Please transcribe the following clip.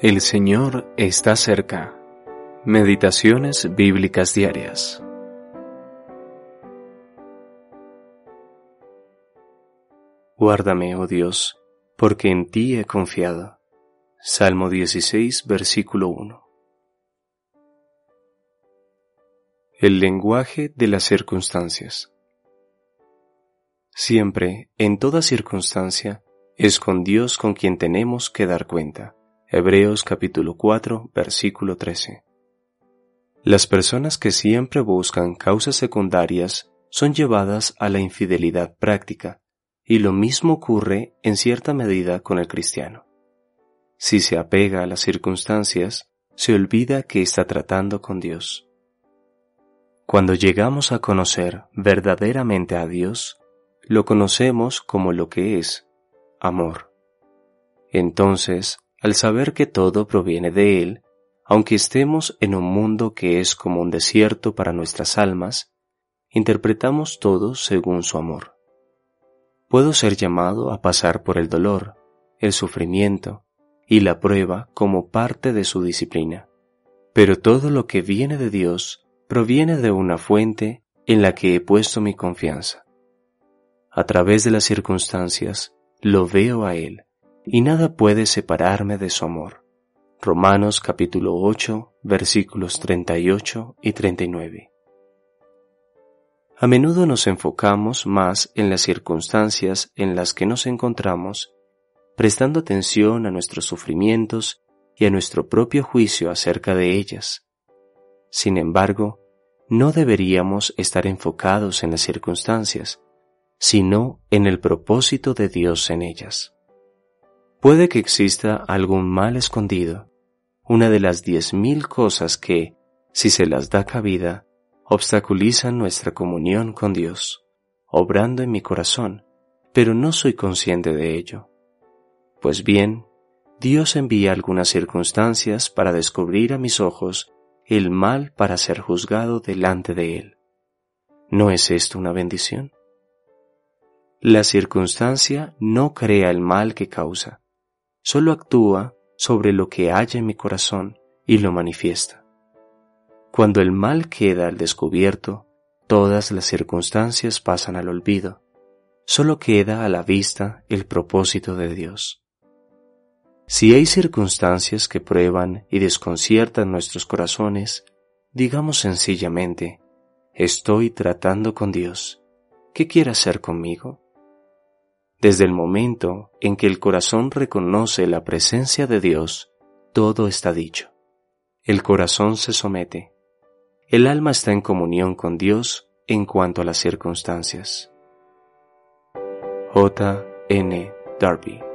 El Señor está cerca. Meditaciones bíblicas diarias. Guárdame, oh Dios, porque en ti he confiado. Salmo 16, versículo 1. El lenguaje de las circunstancias. Siempre, en toda circunstancia, es con Dios con quien tenemos que dar cuenta. Hebreos capítulo 4, versículo 13. Las personas que siempre buscan causas secundarias son llevadas a la infidelidad práctica, y lo mismo ocurre en cierta medida con el cristiano. Si se apega a las circunstancias, se olvida que está tratando con Dios. Cuando llegamos a conocer verdaderamente a Dios, lo conocemos como lo que es, amor. Entonces, al saber que todo proviene de Él, aunque estemos en un mundo que es como un desierto para nuestras almas, interpretamos todo según su amor. Puedo ser llamado a pasar por el dolor, el sufrimiento y la prueba como parte de su disciplina, pero todo lo que viene de Dios proviene de una fuente en la que he puesto mi confianza. A través de las circunstancias, lo veo a Él, y nada puede separarme de su amor. Romanos capítulo 8, versículos 38 y 39. A menudo nos enfocamos más en las circunstancias en las que nos encontramos, prestando atención a nuestros sufrimientos y a nuestro propio juicio acerca de ellas. Sin embargo, no deberíamos estar enfocados en las circunstancias, sino en el propósito de Dios en ellas. Puede que exista algún mal escondido, una de las diez mil cosas que, si se las da cabida, obstaculizan nuestra comunión con Dios, obrando en mi corazón, pero no soy consciente de ello. Pues bien, Dios envía algunas circunstancias para descubrir a mis ojos el mal para ser juzgado delante de Él. ¿No es esto una bendición? La circunstancia no crea el mal que causa, solo actúa sobre lo que hay en mi corazón y lo manifiesta. Cuando el mal queda al descubierto, todas las circunstancias pasan al olvido, solo queda a la vista el propósito de Dios. Si hay circunstancias que prueban y desconciertan nuestros corazones, digamos sencillamente, estoy tratando con Dios. ¿Qué quiere hacer conmigo? Desde el momento en que el corazón reconoce la presencia de Dios, todo está dicho. El corazón se somete. El alma está en comunión con Dios en cuanto a las circunstancias. J. N. Darby